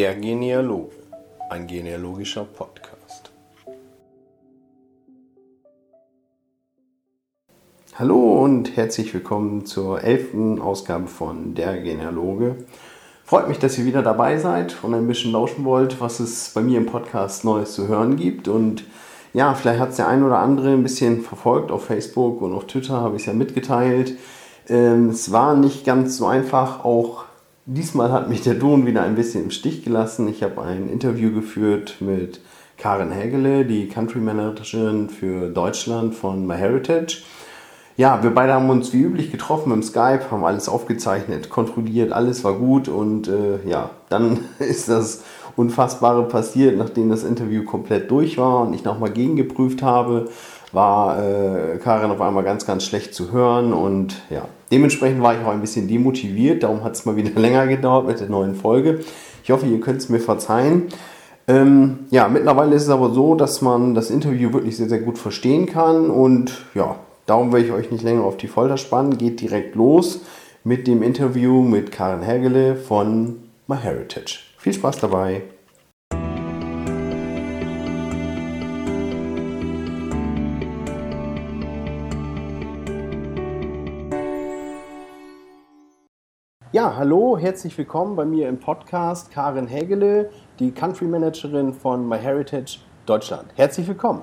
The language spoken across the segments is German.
Der Genealoge, ein genealogischer Podcast. Hallo und herzlich willkommen zur elften Ausgabe von Der Genealoge. Freut mich, dass ihr wieder dabei seid und ein bisschen lauschen wollt, was es bei mir im Podcast Neues zu hören gibt. Und ja, vielleicht hat es der ein oder andere ein bisschen verfolgt auf Facebook und auf Twitter, habe ich es ja mitgeteilt. Ähm, es war nicht ganz so einfach, auch Diesmal hat mich der Don wieder ein bisschen im Stich gelassen. Ich habe ein Interview geführt mit Karen Hägele, die Country Managerin für Deutschland von MyHeritage. Ja, wir beide haben uns wie üblich getroffen im Skype, haben alles aufgezeichnet, kontrolliert, alles war gut und äh, ja, dann ist das Unfassbare passiert, nachdem das Interview komplett durch war und ich nochmal gegengeprüft habe, war äh, Karin auf einmal ganz, ganz schlecht zu hören und ja, dementsprechend war ich auch ein bisschen demotiviert, darum hat es mal wieder länger gedauert mit der neuen Folge. Ich hoffe, ihr könnt es mir verzeihen. Ähm, ja, mittlerweile ist es aber so, dass man das Interview wirklich sehr, sehr gut verstehen kann und ja, darum will ich euch nicht länger auf die Folter spannen. Geht direkt los mit dem Interview mit Karin Hergele von MyHeritage. Viel Spaß dabei! Ja, hallo, herzlich willkommen bei mir im Podcast Karin Hägele, die Country Managerin von MyHeritage Deutschland. Herzlich willkommen.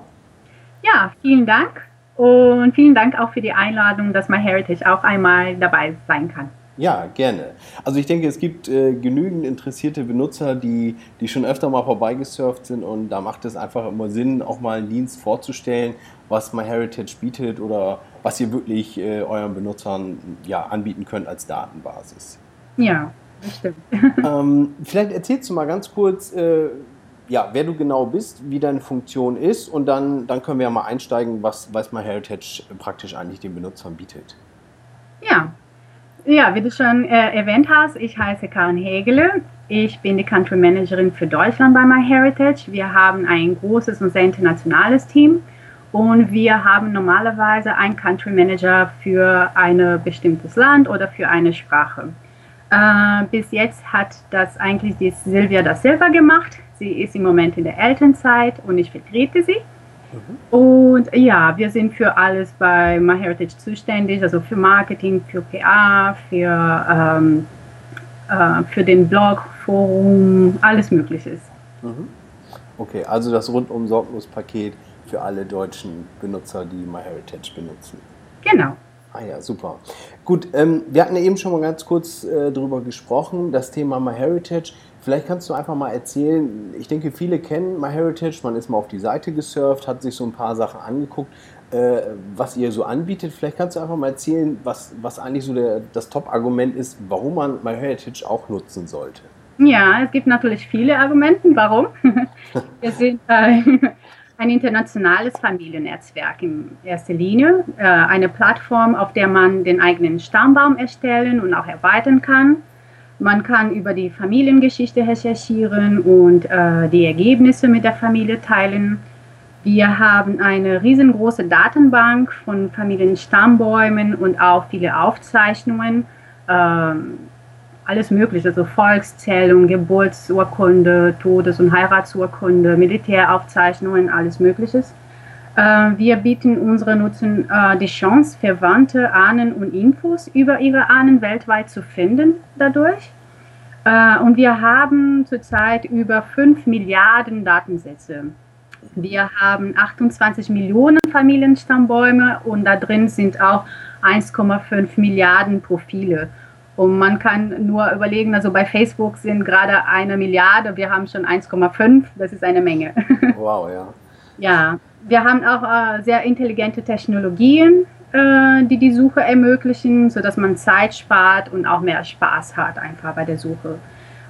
Ja, vielen Dank und vielen Dank auch für die Einladung, dass MyHeritage auch einmal dabei sein kann. Ja, gerne. Also ich denke, es gibt äh, genügend interessierte Benutzer, die, die schon öfter mal vorbeigesurft sind und da macht es einfach immer Sinn, auch mal einen Dienst vorzustellen, was MyHeritage bietet oder was ihr wirklich äh, euren Benutzern ja, anbieten könnt als Datenbasis. Ja, das stimmt. ähm, vielleicht erzählst du mal ganz kurz, äh, ja, wer du genau bist, wie deine Funktion ist und dann, dann können wir ja mal einsteigen, was, was MyHeritage praktisch eigentlich den Benutzern bietet. Ja, ja, wie du schon äh, erwähnt hast, ich heiße Karin Hegele. Ich bin die Country Managerin für Deutschland bei MyHeritage. Wir haben ein großes und sehr internationales Team. Und wir haben normalerweise einen Country Manager für ein bestimmtes Land oder für eine Sprache. Äh, bis jetzt hat das eigentlich die Silvia da Silva gemacht. Sie ist im Moment in der Elternzeit und ich vertrete sie. Mhm. Und ja, wir sind für alles bei MyHeritage zuständig, also für Marketing, für PA, für, ähm, äh, für den Blog, Forum, alles Mögliche. Mhm. Okay, also das rundum sorglos Paket für alle deutschen Benutzer, die MyHeritage benutzen. Genau. Ah ja, super. Gut, ähm, wir hatten eben schon mal ganz kurz äh, darüber gesprochen, das Thema MyHeritage. Vielleicht kannst du einfach mal erzählen, ich denke, viele kennen MyHeritage, man ist mal auf die Seite gesurft, hat sich so ein paar Sachen angeguckt, äh, was ihr so anbietet. Vielleicht kannst du einfach mal erzählen, was, was eigentlich so der, das Top-Argument ist, warum man MyHeritage auch nutzen sollte. Ja, es gibt natürlich viele Argumente, warum. wir sind äh, ein internationales Familiennetzwerk in erster Linie, äh, eine Plattform, auf der man den eigenen Stammbaum erstellen und auch erweitern kann. Man kann über die Familiengeschichte recherchieren und äh, die Ergebnisse mit der Familie teilen. Wir haben eine riesengroße Datenbank von Familienstammbäumen und auch viele Aufzeichnungen. Ähm, alles Mögliche, also Volkszählung, Geburtsurkunde, Todes- und Heiratsurkunde, Militäraufzeichnungen, alles Mögliche. Äh, wir bieten unseren Nutzern äh, die Chance, Verwandte, Ahnen und Infos über ihre Ahnen weltweit zu finden dadurch. Äh, und wir haben zurzeit über 5 Milliarden Datensätze. Wir haben 28 Millionen Familienstammbäume und da drin sind auch 1,5 Milliarden Profile. Und man kann nur überlegen, also bei Facebook sind gerade eine Milliarde, wir haben schon 1,5, das ist eine Menge. Wow, ja. Ja, wir haben auch äh, sehr intelligente Technologien, äh, die die Suche ermöglichen, sodass man Zeit spart und auch mehr Spaß hat einfach bei der Suche.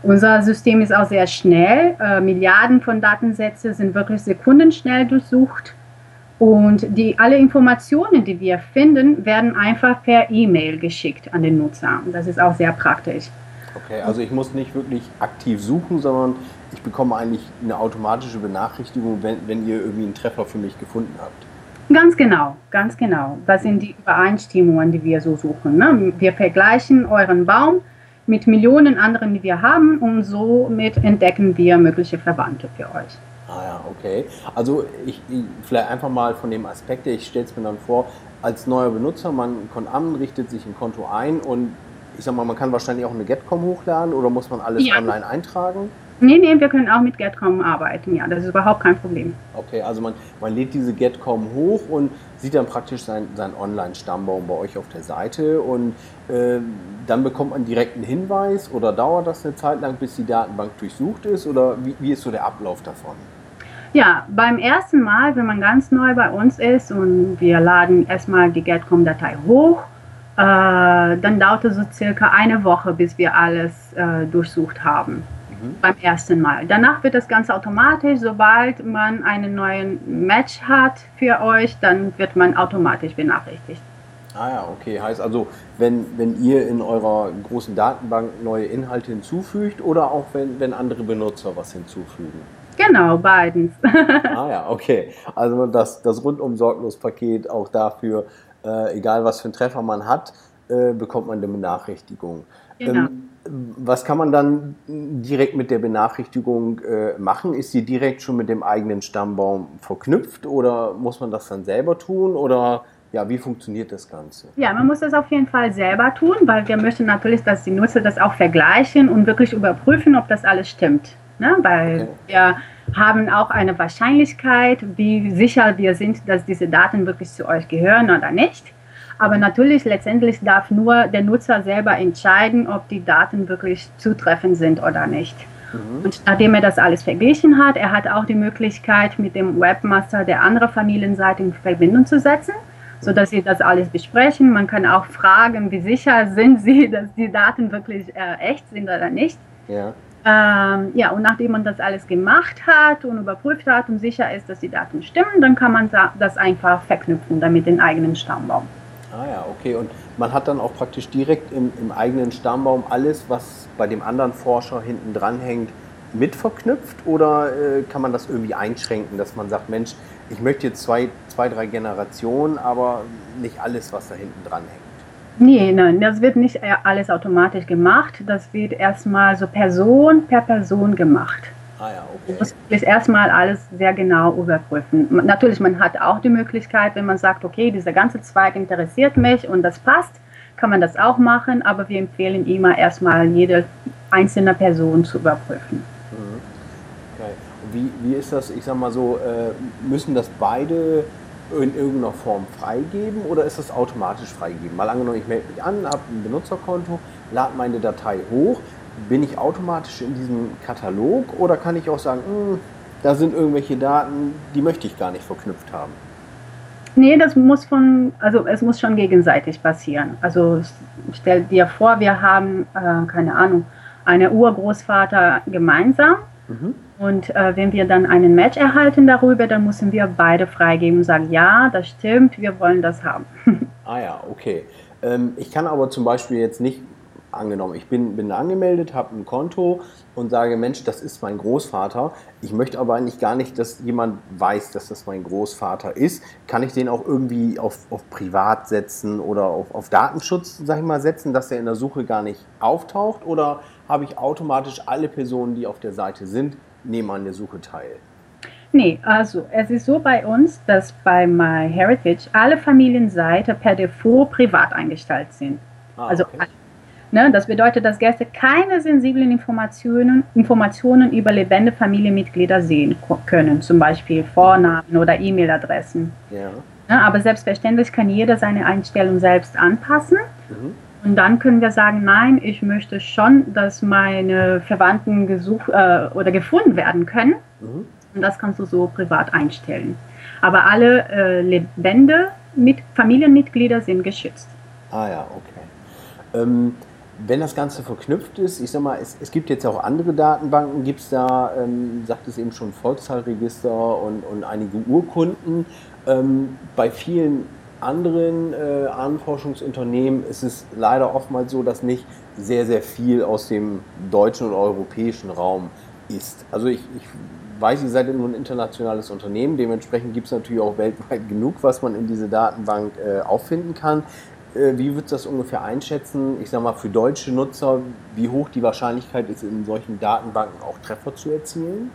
Unser System ist auch sehr schnell. Äh, Milliarden von Datensätzen sind wirklich sekundenschnell durchsucht. Und die, alle Informationen, die wir finden, werden einfach per E-Mail geschickt an den Nutzer. Das ist auch sehr praktisch. Okay, also ich muss nicht wirklich aktiv suchen, sondern ich bekomme eigentlich eine automatische Benachrichtigung, wenn, wenn ihr irgendwie einen Treffer für mich gefunden habt. Ganz genau, ganz genau. Das sind die Übereinstimmungen, die wir so suchen. Ne? Wir vergleichen euren Baum mit Millionen anderen, die wir haben und somit entdecken wir mögliche Verwandte für euch. Ah ja, okay. Also ich, ich vielleicht einfach mal von dem Aspekt, ich stelle es mir dann vor, als neuer Benutzer, man kommt an, richtet sich ein Konto ein und ich sag mal, man kann wahrscheinlich auch eine Getcom hochladen oder muss man alles ja. online eintragen? Nee, nee, wir können auch mit Getcom arbeiten, ja, das ist überhaupt kein Problem. Okay, also man, man lädt diese Getcom hoch und sieht dann praktisch seinen sein Online-Stammbaum bei euch auf der Seite und äh, dann bekommt man direkt einen Hinweis oder dauert das eine Zeit lang, bis die Datenbank durchsucht ist oder wie, wie ist so der Ablauf davon? Ja, beim ersten Mal, wenn man ganz neu bei uns ist und wir laden erstmal die Getcom-Datei hoch, äh, dann dauert es so circa eine Woche, bis wir alles äh, durchsucht haben. Mhm. Beim ersten Mal. Danach wird das Ganze automatisch, sobald man einen neuen Match hat für euch, dann wird man automatisch benachrichtigt. Ah ja, okay. Heißt also, wenn, wenn ihr in eurer großen Datenbank neue Inhalte hinzufügt oder auch wenn, wenn andere Benutzer was hinzufügen? Genau, beidens. ah ja, okay. Also das, das rundum sorglos Paket auch dafür, äh, egal was für einen Treffer man hat, äh, bekommt man eine Benachrichtigung. Genau. Ähm, was kann man dann direkt mit der Benachrichtigung äh, machen? Ist sie direkt schon mit dem eigenen Stammbaum verknüpft oder muss man das dann selber tun oder ja, wie funktioniert das Ganze? Ja, man muss das auf jeden Fall selber tun, weil wir möchten natürlich, dass die Nutzer das auch vergleichen und wirklich überprüfen, ob das alles stimmt. Ne? Weil okay. wir haben auch eine Wahrscheinlichkeit, wie sicher wir sind, dass diese Daten wirklich zu euch gehören oder nicht. Aber natürlich, letztendlich darf nur der Nutzer selber entscheiden, ob die Daten wirklich zutreffend sind oder nicht. Mhm. Und nachdem er das alles verglichen hat, er hat auch die Möglichkeit, mit dem Webmaster der anderen Familienseite in Verbindung zu setzen, sodass sie das alles besprechen. Man kann auch fragen, wie sicher sind sie, dass die Daten wirklich äh, echt sind oder nicht. Ja. Ähm, ja, und nachdem man das alles gemacht hat und überprüft hat und sicher ist, dass die Daten stimmen, dann kann man das einfach verknüpfen, damit den eigenen Stammbaum. Ah ja, okay. Und man hat dann auch praktisch direkt im, im eigenen Stammbaum alles, was bei dem anderen Forscher hinten dran hängt, mit verknüpft? Oder äh, kann man das irgendwie einschränken, dass man sagt, Mensch, ich möchte jetzt zwei, zwei, drei Generationen, aber nicht alles, was da hinten dran hängt? Nee, nein, das wird nicht alles automatisch gemacht. Das wird erstmal so Person per Person gemacht. Ah ja, okay. Du musst erstmal alles sehr genau überprüfen. Natürlich, man hat auch die Möglichkeit, wenn man sagt, okay, dieser ganze Zweig interessiert mich und das passt, kann man das auch machen, aber wir empfehlen immer erstmal jede einzelne Person zu überprüfen. Mhm. Okay. Wie, wie ist das, ich sag mal so, äh, müssen das beide in irgendeiner Form freigeben oder ist das automatisch freigegeben? Mal angenommen, ich melde mich an, habe ein Benutzerkonto, lade meine Datei hoch. Bin ich automatisch in diesem Katalog oder kann ich auch sagen, mh, hm, da sind irgendwelche Daten, die möchte ich gar nicht verknüpft haben? Nee, das muss von, also es muss schon gegenseitig passieren. Also stell dir vor, wir haben, äh, keine Ahnung, eine Urgroßvater gemeinsam Mhm. Und äh, wenn wir dann einen Match erhalten darüber, dann müssen wir beide freigeben und sagen, ja, das stimmt, wir wollen das haben. ah ja, okay. Ähm, ich kann aber zum Beispiel jetzt nicht, angenommen, ich bin, bin angemeldet, habe ein Konto und sage, Mensch, das ist mein Großvater. Ich möchte aber eigentlich gar nicht, dass jemand weiß, dass das mein Großvater ist. Kann ich den auch irgendwie auf, auf Privat setzen oder auf, auf Datenschutz, sag ich mal, setzen, dass er in der Suche gar nicht auftaucht? Oder habe ich automatisch alle Personen, die auf der Seite sind, nehmen an der Suche teil. Nee, also es ist so bei uns, dass bei MyHeritage alle Familienseiten per Default privat eingestellt sind. Ah, also okay. Ne, das bedeutet, dass Gäste keine sensiblen Informationen, Informationen über lebende Familienmitglieder sehen können, zum Beispiel Vornamen oder E-Mail-Adressen. Ja. Ne, aber selbstverständlich kann jeder seine Einstellung selbst anpassen. Mhm. Und dann können wir sagen, nein, ich möchte schon, dass meine Verwandten gesucht äh, oder gefunden werden können. Mhm. Und das kannst du so privat einstellen. Aber alle äh, Lebende mit Familienmitglieder sind geschützt. Ah ja, okay. Ähm, wenn das Ganze verknüpft ist, ich sag mal, es, es gibt jetzt auch andere Datenbanken, gibt es da, ähm, sagt es eben schon, Volkszahlregister und, und einige Urkunden. Ähm, bei vielen anderen äh, Ahnenforschungsunternehmen ist es leider oftmals so, dass nicht sehr, sehr viel aus dem deutschen oder europäischen Raum ist. Also ich, ich weiß, ihr seid nur ein internationales Unternehmen, dementsprechend gibt es natürlich auch weltweit genug, was man in diese Datenbank äh, auffinden kann. Äh, wie würdest du das ungefähr einschätzen? Ich sag mal, für deutsche Nutzer, wie hoch die Wahrscheinlichkeit ist, in solchen Datenbanken auch Treffer zu erzielen?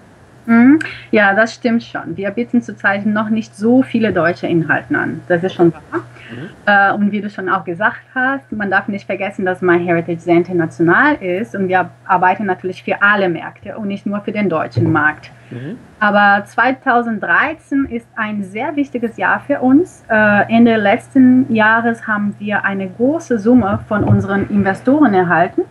Mhm. Ja, das stimmt schon. Wir bieten zurzeit noch nicht so viele deutsche Inhalte an. Das ist schon wahr. Mhm. Äh, und wie du schon auch gesagt hast, man darf nicht vergessen, dass MyHeritage sehr international ist und wir arbeiten natürlich für alle Märkte und nicht nur für den deutschen Markt. Mhm. Aber 2013 ist ein sehr wichtiges Jahr für uns. Äh, Ende letzten Jahres haben wir eine große Summe von unseren Investoren erhalten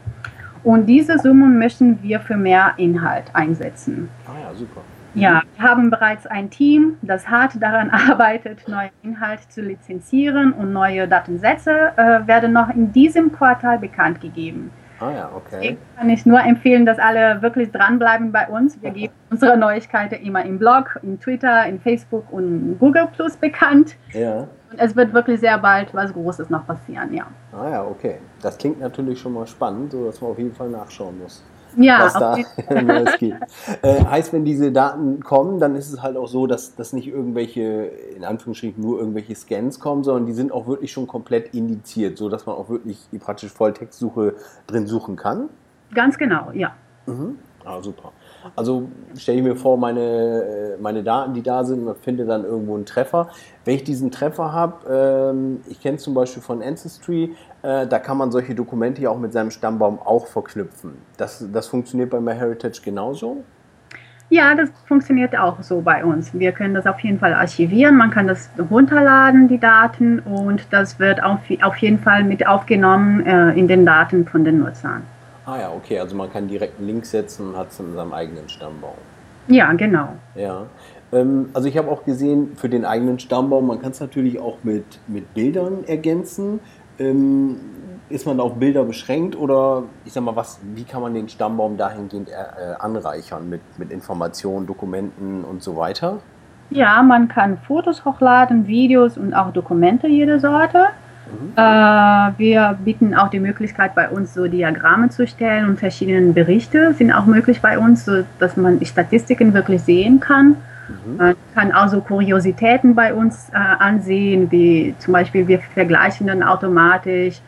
und diese Summen möchten wir für mehr Inhalt einsetzen. Ah ja, super. Ja, wir haben bereits ein Team, das hart daran arbeitet, neue Inhalte zu lizenzieren und neue Datensätze äh, werden noch in diesem Quartal bekannt gegeben. Ah ja, okay. Ich kann ich nur empfehlen, dass alle wirklich dranbleiben bei uns. Wir geben unsere Neuigkeiten immer im Blog, in Twitter, in Facebook und Google Plus bekannt. Ja. Und es wird wirklich sehr bald was Großes noch passieren, ja. Ah ja, okay. Das klingt natürlich schon mal spannend, sodass man auf jeden Fall nachschauen muss ja, was da Neues gibt. Äh, heißt, wenn diese Daten kommen, dann ist es halt auch so, dass, dass nicht irgendwelche, in Anführungsstrichen nur irgendwelche Scans kommen, sondern die sind auch wirklich schon komplett indiziert, sodass man auch wirklich die praktische Volltextsuche drin suchen kann? Ganz genau, ja. Mhm. Ah, super. Also stelle ich mir vor, meine, äh, meine Daten, die da sind, man findet dann irgendwo einen Treffer. Wenn ich diesen Treffer habe, ähm, ich kenne es zum Beispiel von Ancestry, äh, da kann man solche Dokumente ja auch mit seinem Stammbaum auch verknüpfen. Das, das funktioniert bei MyHeritage genauso? Ja, das funktioniert auch so bei uns. Wir können das auf jeden Fall archivieren, man kann das runterladen, die Daten, und das wird auf, auf jeden Fall mit aufgenommen äh, in den Daten von den Nutzern. Ah ja, okay, also man kann direkt einen Link setzen und hat es in seinem eigenen Stammbaum. Ja, genau. Ja. Ähm, also ich habe auch gesehen, für den eigenen Stammbaum, man kann es natürlich auch mit, mit Bildern ergänzen. Ähm, ist man auf Bilder beschränkt oder ich sag mal, was, wie kann man den Stammbaum dahingehend äh, anreichern mit, mit Informationen, Dokumenten und so weiter? Ja, man kann Fotos hochladen, Videos und auch Dokumente jeder Sorte. Mhm. Äh, wir bieten auch die Möglichkeit, bei uns so Diagramme zu stellen und verschiedene Berichte sind auch möglich bei uns, so dass man die Statistiken wirklich sehen kann. Mhm. Man kann auch so Kuriositäten bei uns äh, ansehen, wie zum Beispiel wir vergleichen dann automatisch,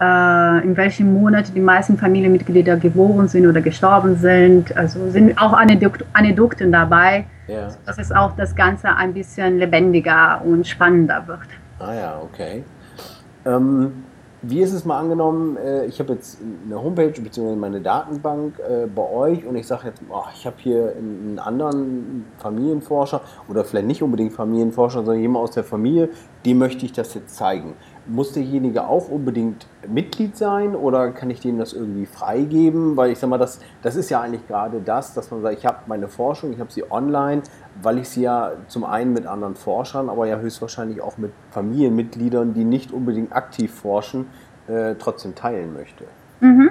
äh, in welchem Monat die meisten Familienmitglieder geboren sind oder gestorben sind. Also sind auch Anekdoten dabei, ja. dass es auch das Ganze ein bisschen lebendiger und spannender wird. Ah ja, okay. Ähm, wie ist es mal angenommen, äh, ich habe jetzt eine Homepage bzw. meine Datenbank äh, bei euch und ich sage jetzt, oh, ich habe hier einen anderen Familienforscher oder vielleicht nicht unbedingt Familienforscher, sondern jemand aus der Familie, dem möchte ich das jetzt zeigen. Muss derjenige auch unbedingt Mitglied sein oder kann ich dem das irgendwie freigeben? Weil ich sage mal, das, das ist ja eigentlich gerade das, dass man sagt, ich habe meine Forschung, ich habe sie online, weil ich sie ja zum einen mit anderen Forschern, aber ja höchstwahrscheinlich auch mit Familienmitgliedern, die nicht unbedingt aktiv forschen, äh, trotzdem teilen möchte. Mhm.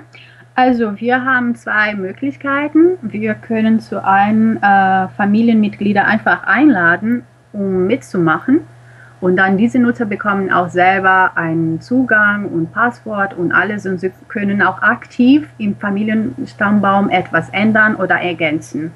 Also wir haben zwei Möglichkeiten. Wir können zu einem äh, Familienmitglieder einfach einladen, um mitzumachen. Und dann diese Nutzer bekommen auch selber einen Zugang und Passwort und alles. Und sie können auch aktiv im Familienstammbaum etwas ändern oder ergänzen.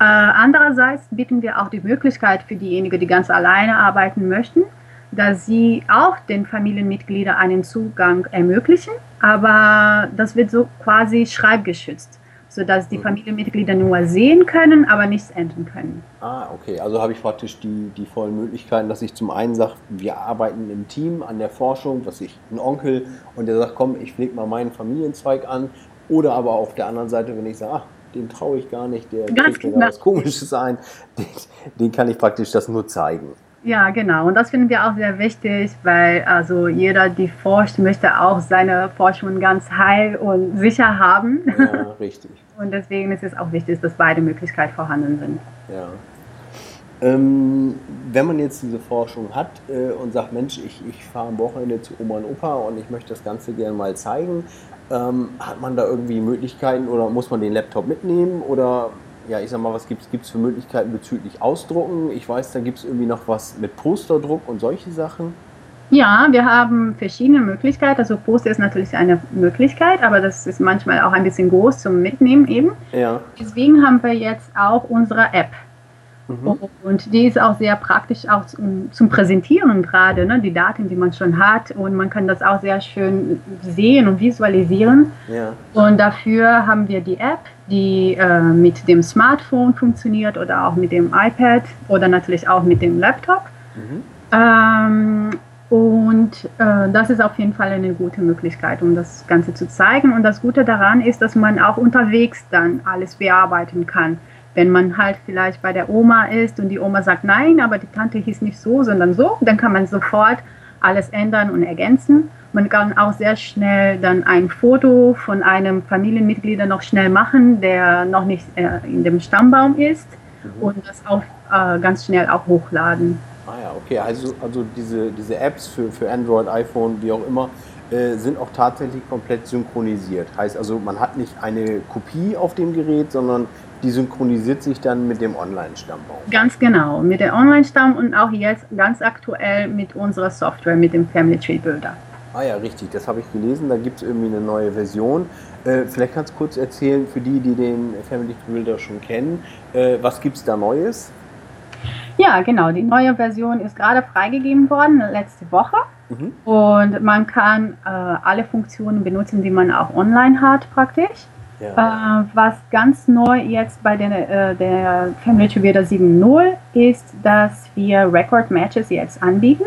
Äh, andererseits bieten wir auch die Möglichkeit für diejenigen, die ganz alleine arbeiten möchten, dass sie auch den Familienmitgliedern einen Zugang ermöglichen, aber das wird so quasi schreibgeschützt, sodass die. Familienmitglieder nur sehen können, aber nichts ändern können. Ah, okay. Also habe ich praktisch die, die vollen Möglichkeiten, dass ich zum einen sage, wir arbeiten im Team an der Forschung, was ich, ein Onkel, und der sagt, komm, ich pflege mal meinen Familienzweig an. Oder aber auf der anderen Seite, wenn ich sage, ach, den traue ich gar nicht, der kriegt mir genau. was Komisches ein, den, den kann ich praktisch das nur zeigen. Ja, genau. Und das finden wir auch sehr wichtig, weil also jeder, der forscht, möchte auch seine Forschung ganz heil und sicher haben. Ja, richtig. Und deswegen ist es auch wichtig, dass beide Möglichkeiten vorhanden sind. Ja. Ähm, wenn man jetzt diese Forschung hat äh, und sagt, Mensch, ich, ich fahre am Wochenende zu Oma und Opa und ich möchte das Ganze gerne mal zeigen, ähm, hat man da irgendwie Möglichkeiten oder muss man den Laptop mitnehmen oder ja, ich sag mal, was gibt es für Möglichkeiten bezüglich Ausdrucken? Ich weiß, da gibt es irgendwie noch was mit Posterdruck und solche Sachen. Ja, wir haben verschiedene Möglichkeiten. Also Poster ist natürlich eine Möglichkeit, aber das ist manchmal auch ein bisschen groß zum Mitnehmen eben. Ja. Deswegen haben wir jetzt auch unsere App. Mhm. Und die ist auch sehr praktisch auch zum, zum Präsentieren gerade, ne? die Daten, die man schon hat. Und man kann das auch sehr schön sehen und visualisieren. Ja. Und dafür haben wir die App, die äh, mit dem Smartphone funktioniert oder auch mit dem iPad oder natürlich auch mit dem Laptop. Mhm. Ähm, und äh, das ist auf jeden Fall eine gute Möglichkeit, um das Ganze zu zeigen. Und das Gute daran ist, dass man auch unterwegs dann alles bearbeiten kann. Wenn man halt vielleicht bei der Oma ist und die Oma sagt, nein, aber die Tante hieß nicht so, sondern so, dann kann man sofort alles ändern und ergänzen. Man kann auch sehr schnell dann ein Foto von einem Familienmitglied noch schnell machen, der noch nicht äh, in dem Stammbaum ist mhm. und das auch äh, ganz schnell auch hochladen. Ah ja, okay, also, also diese, diese Apps für, für Android, iPhone, wie auch immer, äh, sind auch tatsächlich komplett synchronisiert. Heißt also, man hat nicht eine Kopie auf dem Gerät, sondern die synchronisiert sich dann mit dem Online-Stammbaum. Ganz genau, mit dem Online-Stamm und auch jetzt ganz aktuell mit unserer Software, mit dem Family Tree Builder. Ah ja, richtig, das habe ich gelesen, da gibt es irgendwie eine neue Version. Äh, vielleicht kannst du kurz erzählen, für die, die den Family Tree Builder schon kennen, äh, was gibt es da Neues? Ja, genau, die neue Version ist gerade freigegeben worden, letzte Woche. Mhm. Und man kann äh, alle Funktionen benutzen, die man auch online hat praktisch. Ja. Äh, was ganz neu jetzt bei der, äh, der Family Together 7.0 ist, dass wir Record Matches jetzt anbieten.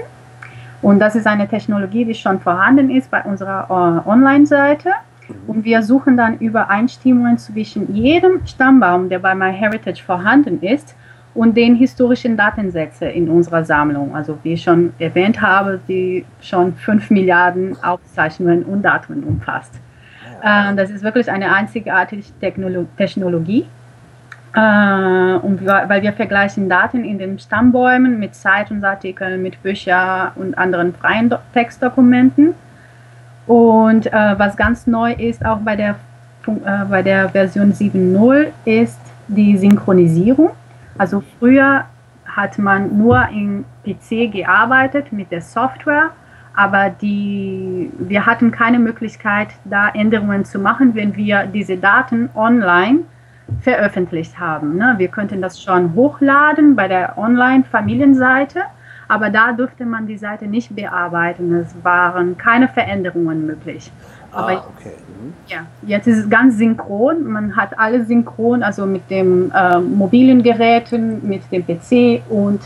Und das ist eine Technologie, die schon vorhanden ist bei unserer äh, Online-Seite. Mhm. Und wir suchen dann Übereinstimmungen zwischen jedem Stammbaum, der bei MyHeritage vorhanden ist, und den historischen Datensätze in unserer Sammlung. Also wie ich schon erwähnt habe, die schon 5 Milliarden Aufzeichnungen und Daten umfasst. Äh, das ist wirklich eine einzigartige Technologie. Äh, und weil wir vergleichen Daten in den Stammbäumen mit Zeitungsartikeln, mit Büchern und anderen freien Textdokumenten. Und äh, was ganz neu ist, auch bei der, bei der Version 7.0, ist die Synchronisierung. Also früher hat man nur im PC gearbeitet mit der Software aber die, wir hatten keine Möglichkeit, da Änderungen zu machen, wenn wir diese Daten online veröffentlicht haben. Ne? Wir könnten das schon hochladen bei der Online-Familienseite, aber da durfte man die Seite nicht bearbeiten. Es waren keine Veränderungen möglich. Ah, aber okay. Mhm. ja, jetzt ist es ganz synchron. Man hat alles synchron, also mit den äh, mobilen Geräten, mit dem PC und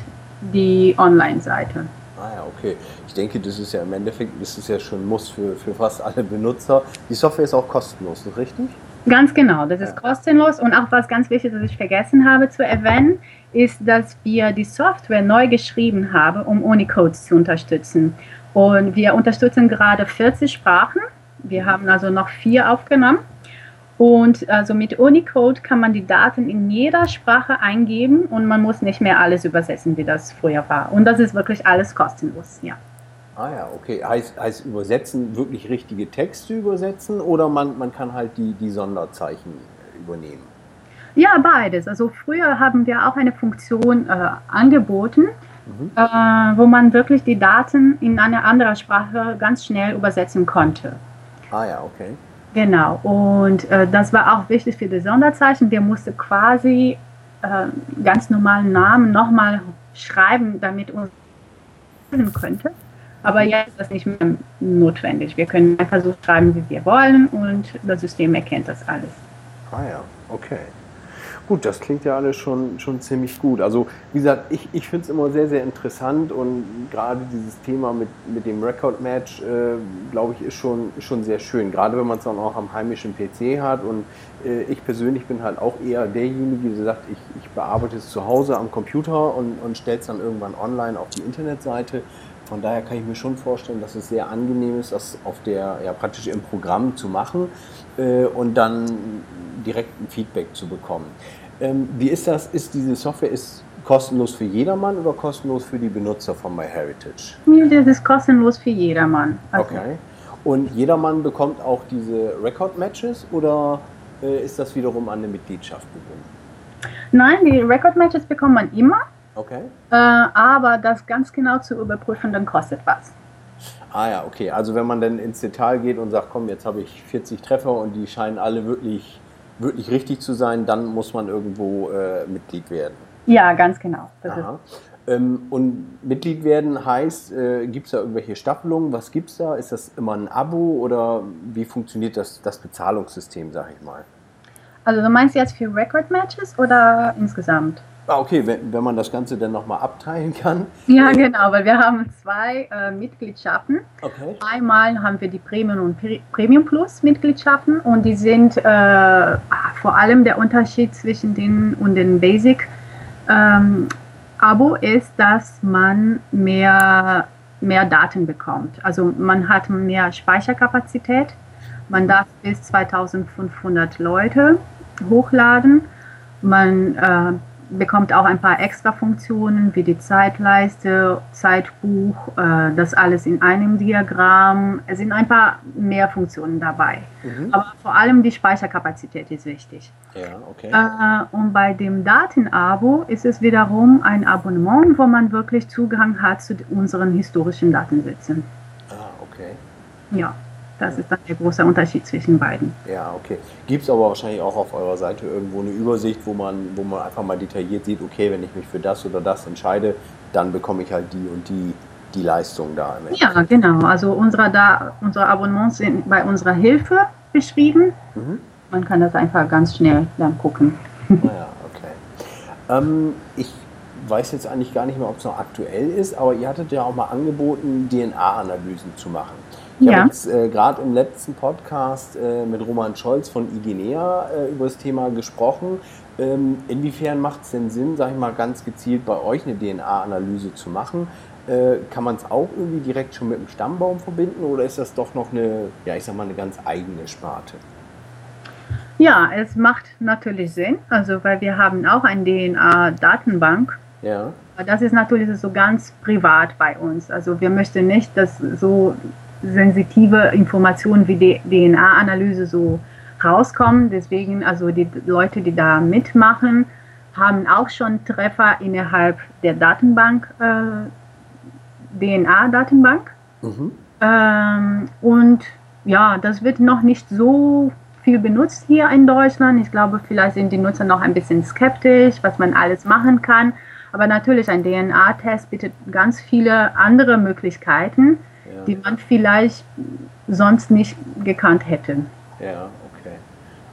die Online-Seite. Ah ja, okay. Ich denke, das ist ja im Endeffekt, das ist ja schon ein Muss für, für fast alle Benutzer. Die Software ist auch kostenlos, ist richtig? Ganz genau, das ist kostenlos. Und auch was ganz wichtig, was ich vergessen habe zu erwähnen, ist, dass wir die Software neu geschrieben haben, um Unicode zu unterstützen. Und wir unterstützen gerade 40 Sprachen. Wir haben also noch vier aufgenommen. Und also mit Unicode kann man die Daten in jeder Sprache eingeben und man muss nicht mehr alles übersetzen, wie das früher war. Und das ist wirklich alles kostenlos, ja. Ah ja, okay. Heißt, heißt übersetzen wirklich richtige Texte übersetzen oder man, man kann halt die, die Sonderzeichen übernehmen? Ja, beides. Also früher haben wir auch eine Funktion äh, angeboten, mhm. äh, wo man wirklich die Daten in eine andere Sprache ganz schnell übersetzen konnte. Ah ja, okay. Genau, und äh, das war auch wichtig für die Sonderzeichen. Der musste quasi äh, ganz normalen Namen nochmal schreiben, damit uns könnte. Aber jetzt ist das nicht mehr notwendig. Wir können einfach so schreiben, wie wir wollen und das System erkennt das alles. Ah ja, okay. Gut, das klingt ja alles schon, schon ziemlich gut. Also wie gesagt, ich, ich finde es immer sehr, sehr interessant und gerade dieses Thema mit, mit dem Record-Match, äh, glaube ich, ist schon, schon sehr schön. Gerade wenn man es dann auch am heimischen PC hat und äh, ich persönlich bin halt auch eher derjenige, der sagt, ich, ich bearbeite es zu Hause am Computer und, und stelle es dann irgendwann online auf die Internetseite. Von daher kann ich mir schon vorstellen, dass es sehr angenehm ist, das auf der, ja praktisch im Programm zu machen äh, und dann direkt ein Feedback zu bekommen. Ähm, wie ist das? Ist diese Software ist kostenlos für jedermann oder kostenlos für die Benutzer von MyHeritage? Nee, das ist kostenlos für jedermann. Also okay. Und jedermann bekommt auch diese Record-Matches oder äh, ist das wiederum an eine Mitgliedschaft gebunden? Nein, die Record-Matches bekommt man immer. Okay. Äh, aber das ganz genau zu überprüfen, dann kostet was. Ah ja, okay. Also wenn man dann ins Detail geht und sagt, komm, jetzt habe ich 40 Treffer und die scheinen alle wirklich, wirklich richtig zu sein, dann muss man irgendwo äh, Mitglied werden. Ja, ganz genau. Ähm, und Mitglied werden heißt, äh, gibt es da irgendwelche Staffelungen? Was gibt es da? Ist das immer ein Abo oder wie funktioniert das, das Bezahlungssystem, sag ich mal? Also du meinst jetzt für Record Matches oder insgesamt? Ah, okay, wenn, wenn man das Ganze dann nochmal abteilen kann. Ja, genau, weil wir haben zwei äh, Mitgliedschaften. Okay. Einmal haben wir die Premium und Premium Plus Mitgliedschaften und die sind äh, vor allem der Unterschied zwischen den und den Basic ähm, Abo ist, dass man mehr, mehr Daten bekommt. Also man hat mehr Speicherkapazität. Man darf bis 2500 Leute hochladen. Man äh, bekommt auch ein paar extra Funktionen wie die Zeitleiste, Zeitbuch, äh, das alles in einem Diagramm. Es sind ein paar mehr Funktionen dabei. Mhm. Aber vor allem die Speicherkapazität ist wichtig. Ja, okay. Äh, und bei dem Datenabo ist es wiederum ein Abonnement, wo man wirklich Zugang hat zu unseren historischen Datensätzen. Ah, okay. Ja. Das ist dann der große Unterschied zwischen beiden. Ja, okay. Gibt es aber wahrscheinlich auch auf eurer Seite irgendwo eine Übersicht, wo man, wo man einfach mal detailliert sieht, okay, wenn ich mich für das oder das entscheide, dann bekomme ich halt die und die, die Leistung da. Ja, genau. Also unsere, da, unsere Abonnements sind bei unserer Hilfe beschrieben. Mhm. Man kann das einfach ganz schnell dann gucken. Naja, okay. Ähm, ich weiß jetzt eigentlich gar nicht mehr, ob es noch aktuell ist, aber ihr hattet ja auch mal angeboten, DNA-Analysen zu machen. Ich ja. habe jetzt äh, gerade im letzten Podcast äh, mit Roman Scholz von Igenea äh, über das Thema gesprochen. Ähm, inwiefern macht es denn Sinn, sage ich mal ganz gezielt bei euch eine DNA-Analyse zu machen? Äh, kann man es auch irgendwie direkt schon mit dem Stammbaum verbinden oder ist das doch noch eine, ja ich sag mal, eine ganz eigene Sparte? Ja, es macht natürlich Sinn, also weil wir haben auch eine DNA-Datenbank. Ja. Das ist natürlich so ganz privat bei uns. Also wir möchten nicht, dass so sensitive Informationen wie die DNA-Analyse so rauskommen. Deswegen, also die Leute, die da mitmachen, haben auch schon Treffer innerhalb der Datenbank, äh, DNA-Datenbank. Mhm. Ähm, und ja, das wird noch nicht so viel benutzt hier in Deutschland. Ich glaube, vielleicht sind die Nutzer noch ein bisschen skeptisch, was man alles machen kann. Aber natürlich, ein DNA-Test bietet ganz viele andere Möglichkeiten die man vielleicht sonst nicht gekannt hätte. Ja, okay.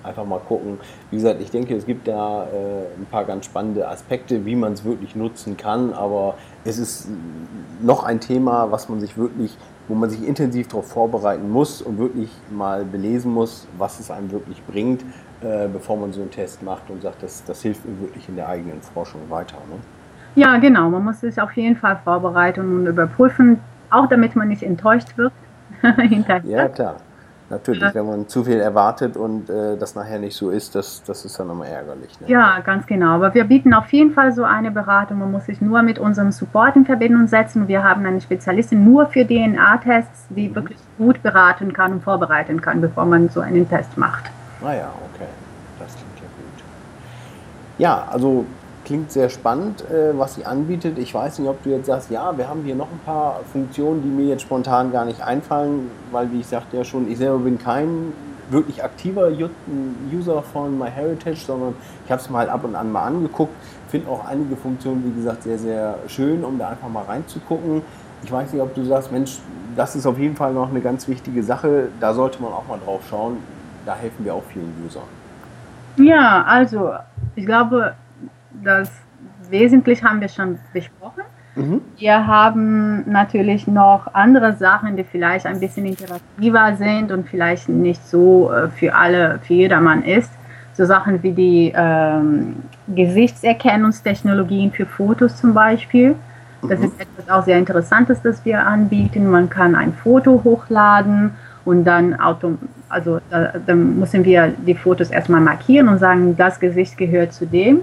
Einfach mal gucken. Wie gesagt, ich denke, es gibt da äh, ein paar ganz spannende Aspekte, wie man es wirklich nutzen kann, aber es ist noch ein Thema, was man sich wirklich, wo man sich intensiv darauf vorbereiten muss und wirklich mal belesen muss, was es einem wirklich bringt, äh, bevor man so einen Test macht und sagt, das, das hilft mir wirklich in der eigenen Forschung weiter. Ne? Ja, genau. Man muss sich auf jeden Fall vorbereiten und überprüfen, auch damit man nicht enttäuscht wird. Ja, klar. Natürlich, wenn man zu viel erwartet und äh, das nachher nicht so ist, das, das ist dann immer ärgerlich. Ne? Ja, ganz genau. Aber wir bieten auf jeden Fall so eine Beratung. Man muss sich nur mit unserem Support in Verbindung setzen. Wir haben eine Spezialistin nur für DNA-Tests, die mhm. wirklich gut beraten kann und vorbereiten kann, bevor man so einen Test macht. Ah ja, okay. Das klingt ja gut. Ja, also klingt sehr spannend, äh, was sie anbietet. Ich weiß nicht, ob du jetzt sagst, ja, wir haben hier noch ein paar Funktionen, die mir jetzt spontan gar nicht einfallen, weil, wie ich sagte ja schon, ich selber bin kein wirklich aktiver User von MyHeritage, sondern ich habe es mal ab und an mal angeguckt. Finde auch einige Funktionen, wie gesagt, sehr, sehr schön, um da einfach mal reinzugucken. Ich weiß nicht, ob du sagst, Mensch, das ist auf jeden Fall noch eine ganz wichtige Sache, da sollte man auch mal drauf schauen. Da helfen wir auch vielen Usern. Ja, also ich glaube, das wesentlich haben wir schon besprochen. Mhm. Wir haben natürlich noch andere Sachen, die vielleicht ein bisschen interaktiver sind und vielleicht nicht so äh, für alle, für jedermann ist. So Sachen wie die ähm, Gesichtserkennungstechnologien für Fotos zum Beispiel. Das mhm. ist etwas auch sehr Interessantes, das wir anbieten. Man kann ein Foto hochladen und dann autom also da, dann müssen wir die Fotos erstmal markieren und sagen, das Gesicht gehört zu dem.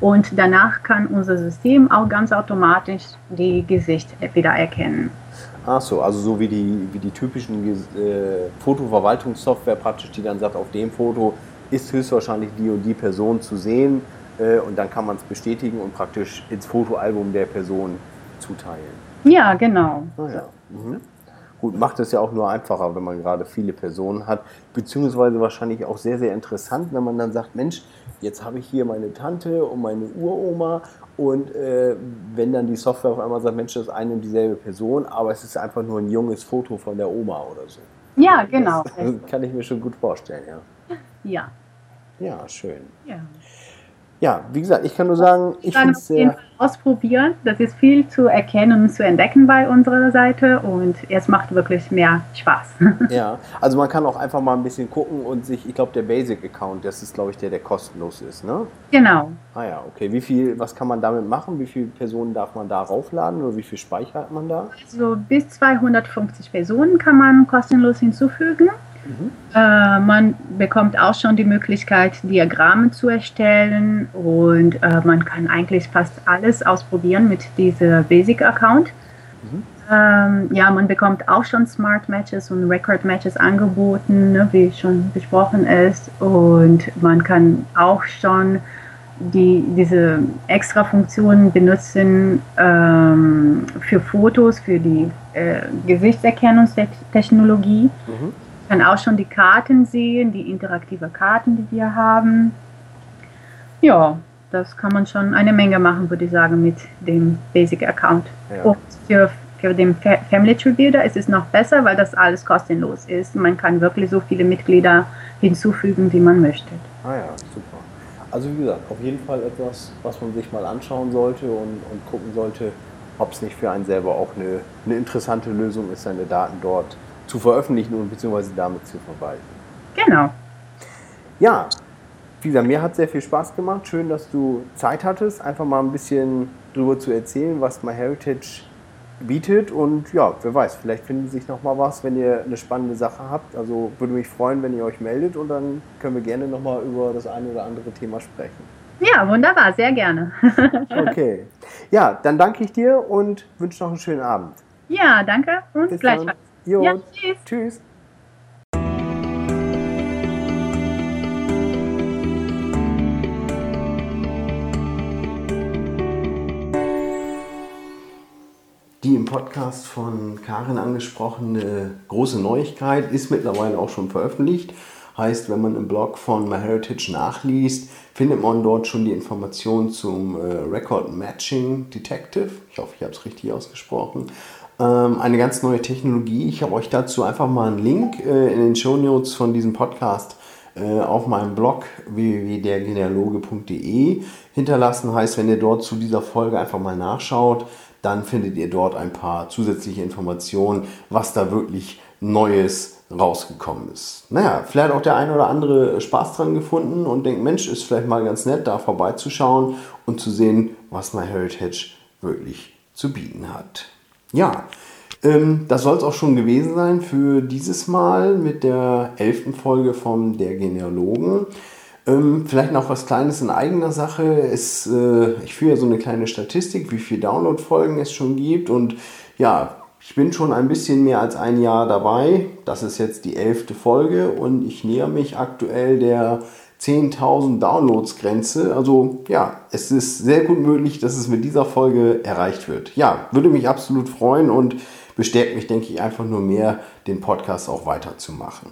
Und danach kann unser System auch ganz automatisch die Gesicht wieder erkennen. Ach so, also so wie die, wie die typischen äh, Fotoverwaltungssoftware praktisch, die dann sagt, auf dem Foto ist höchstwahrscheinlich die und die Person zu sehen äh, und dann kann man es bestätigen und praktisch ins Fotoalbum der Person zuteilen. Ja, genau. Ah, ja. Mhm. Gut, macht es ja auch nur einfacher, wenn man gerade viele Personen hat, beziehungsweise wahrscheinlich auch sehr, sehr interessant, wenn man dann sagt, Mensch, jetzt habe ich hier meine Tante und meine Uroma und äh, wenn dann die Software auf einmal sagt, Mensch, das ist eine und dieselbe Person, aber es ist einfach nur ein junges Foto von der Oma oder so. Ja, genau. Das kann ich mir schon gut vorstellen, ja. Ja. Ja, schön. ja. Ja, wie gesagt, ich kann nur sagen, ich finde es sehr. Ausprobieren. Das ist viel zu erkennen und zu entdecken bei unserer Seite und es macht wirklich mehr Spaß. Ja, also man kann auch einfach mal ein bisschen gucken und sich, ich glaube, der Basic-Account, das ist, glaube ich, der, der kostenlos ist, ne? genau. Ah ja, okay. Wie viel, was kann man damit machen? Wie viele Personen darf man da raufladen oder wie viel Speicher hat man da? Also bis 250 Personen kann man kostenlos hinzufügen. Mhm. Äh, man bekommt auch schon die Möglichkeit, Diagramme zu erstellen und äh, man kann eigentlich fast alles ausprobieren mit diesem Basic-Account. Mhm. Ähm, ja, man bekommt auch schon Smart Matches und Record Matches angeboten, ne, wie schon besprochen ist. Und man kann auch schon die, diese extra Funktionen benutzen ähm, für Fotos, für die äh, Gesichtserkennungstechnologie. Mhm. Kann auch schon die Karten sehen, die interaktive Karten, die wir haben. Ja, das kann man schon eine Menge machen, würde ich sagen, mit dem Basic Account. Ja. Und für, für den Fa- Family Tree Builder ist es noch besser, weil das alles kostenlos ist. Man kann wirklich so viele Mitglieder hinzufügen, wie man möchte. Ah ja, super. Also wie gesagt, auf jeden Fall etwas, was man sich mal anschauen sollte und, und gucken sollte, ob es nicht für einen selber auch eine, eine interessante Lösung ist, seine Daten dort zu veröffentlichen und beziehungsweise damit zu verwalten. Genau. Ja, wie gesagt, mir hat sehr viel Spaß gemacht. Schön, dass du Zeit hattest, einfach mal ein bisschen drüber zu erzählen, was MyHeritage bietet. Und ja, wer weiß, vielleicht findet sich noch mal was, wenn ihr eine spannende Sache habt. Also würde mich freuen, wenn ihr euch meldet und dann können wir gerne noch mal über das eine oder andere Thema sprechen. Ja, wunderbar, sehr gerne. Okay. Ja, dann danke ich dir und wünsche noch einen schönen Abend. ja, danke und Bis gleichfalls. Jo, Ja, tschüss. tschüss. Die im Podcast von Karin angesprochene große Neuigkeit ist mittlerweile auch schon veröffentlicht. Heißt, wenn man im Blog von MyHeritage nachliest, findet man dort schon die Informationen zum äh, Record Matching Detective. Ich hoffe, ich habe es richtig ausgesprochen. Ähm, eine ganz neue Technologie. Ich habe euch dazu einfach mal einen Link äh, in den Show Notes von diesem Podcast äh, auf meinem Blog www.dergenealoge.de hinterlassen. Heißt, wenn ihr dort zu dieser Folge einfach mal nachschaut, dann findet ihr dort ein paar zusätzliche Informationen, was da wirklich Neues rausgekommen ist. Naja, vielleicht auch der ein oder andere Spaß dran gefunden und denkt, Mensch, ist vielleicht mal ganz nett, da vorbeizuschauen und zu sehen, was MyHeritage wirklich zu bieten hat. Ja, ähm, das soll es auch schon gewesen sein für dieses Mal mit der elften Folge von Der Genealogen. Ähm, vielleicht noch was Kleines in eigener Sache. Es, äh, ich führe ja so eine kleine Statistik, wie viele Download-Folgen es schon gibt. Und ja, ich bin schon ein bisschen mehr als ein Jahr dabei. Das ist jetzt die elfte Folge und ich näher mich aktuell der 10.000 Downloads-Grenze. Also ja, es ist sehr gut möglich, dass es mit dieser Folge erreicht wird. Ja, würde mich absolut freuen und bestärkt mich, denke ich, einfach nur mehr, den Podcast auch weiterzumachen.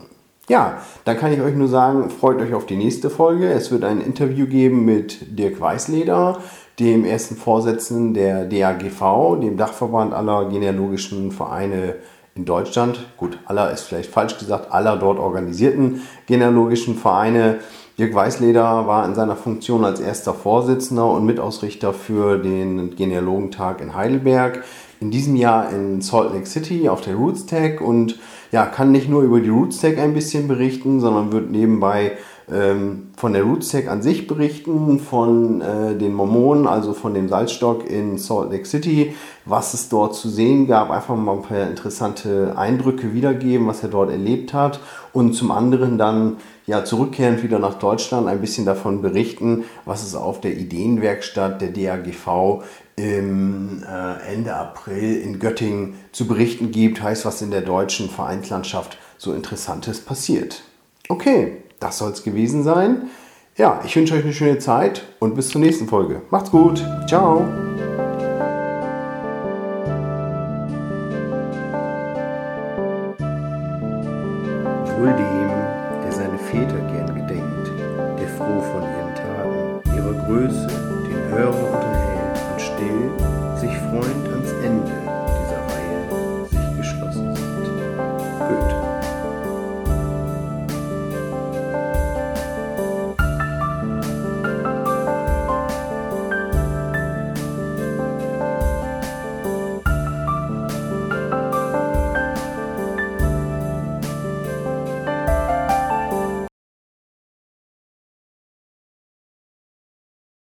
Ja, dann kann ich euch nur sagen, freut euch auf die nächste Folge. Es wird ein Interview geben mit Dirk Weißleder, dem ersten Vorsitzenden der DAGV, dem Dachverband aller genealogischen Vereine in Deutschland. Gut, aller ist vielleicht falsch gesagt, aller dort organisierten genealogischen Vereine. Dirk Weißleder war in seiner Funktion als erster Vorsitzender und Mitausrichter für den Genealogentag in Heidelberg. In diesem Jahr in Salt Lake City auf der RootsTech und ja, kann nicht nur über die RootsTech ein bisschen berichten, sondern wird nebenbei ähm, von der RootsTech an sich berichten, von äh, den Mormonen, also von dem Salzstock in Salt Lake City, was es dort zu sehen gab, einfach mal ein paar interessante Eindrücke wiedergeben, was er dort erlebt hat und zum anderen dann ja zurückkehrend wieder nach Deutschland ein bisschen davon berichten, was es auf der Ideenwerkstatt der DAGV im äh, Ende April in Göttingen zu berichten gibt, heißt was in der deutschen Vereinslandschaft so Interessantes passiert. Okay, das soll es gewesen sein. Ja, ich wünsche euch eine schöne Zeit und bis zur nächsten Folge. Macht's gut. Ciao.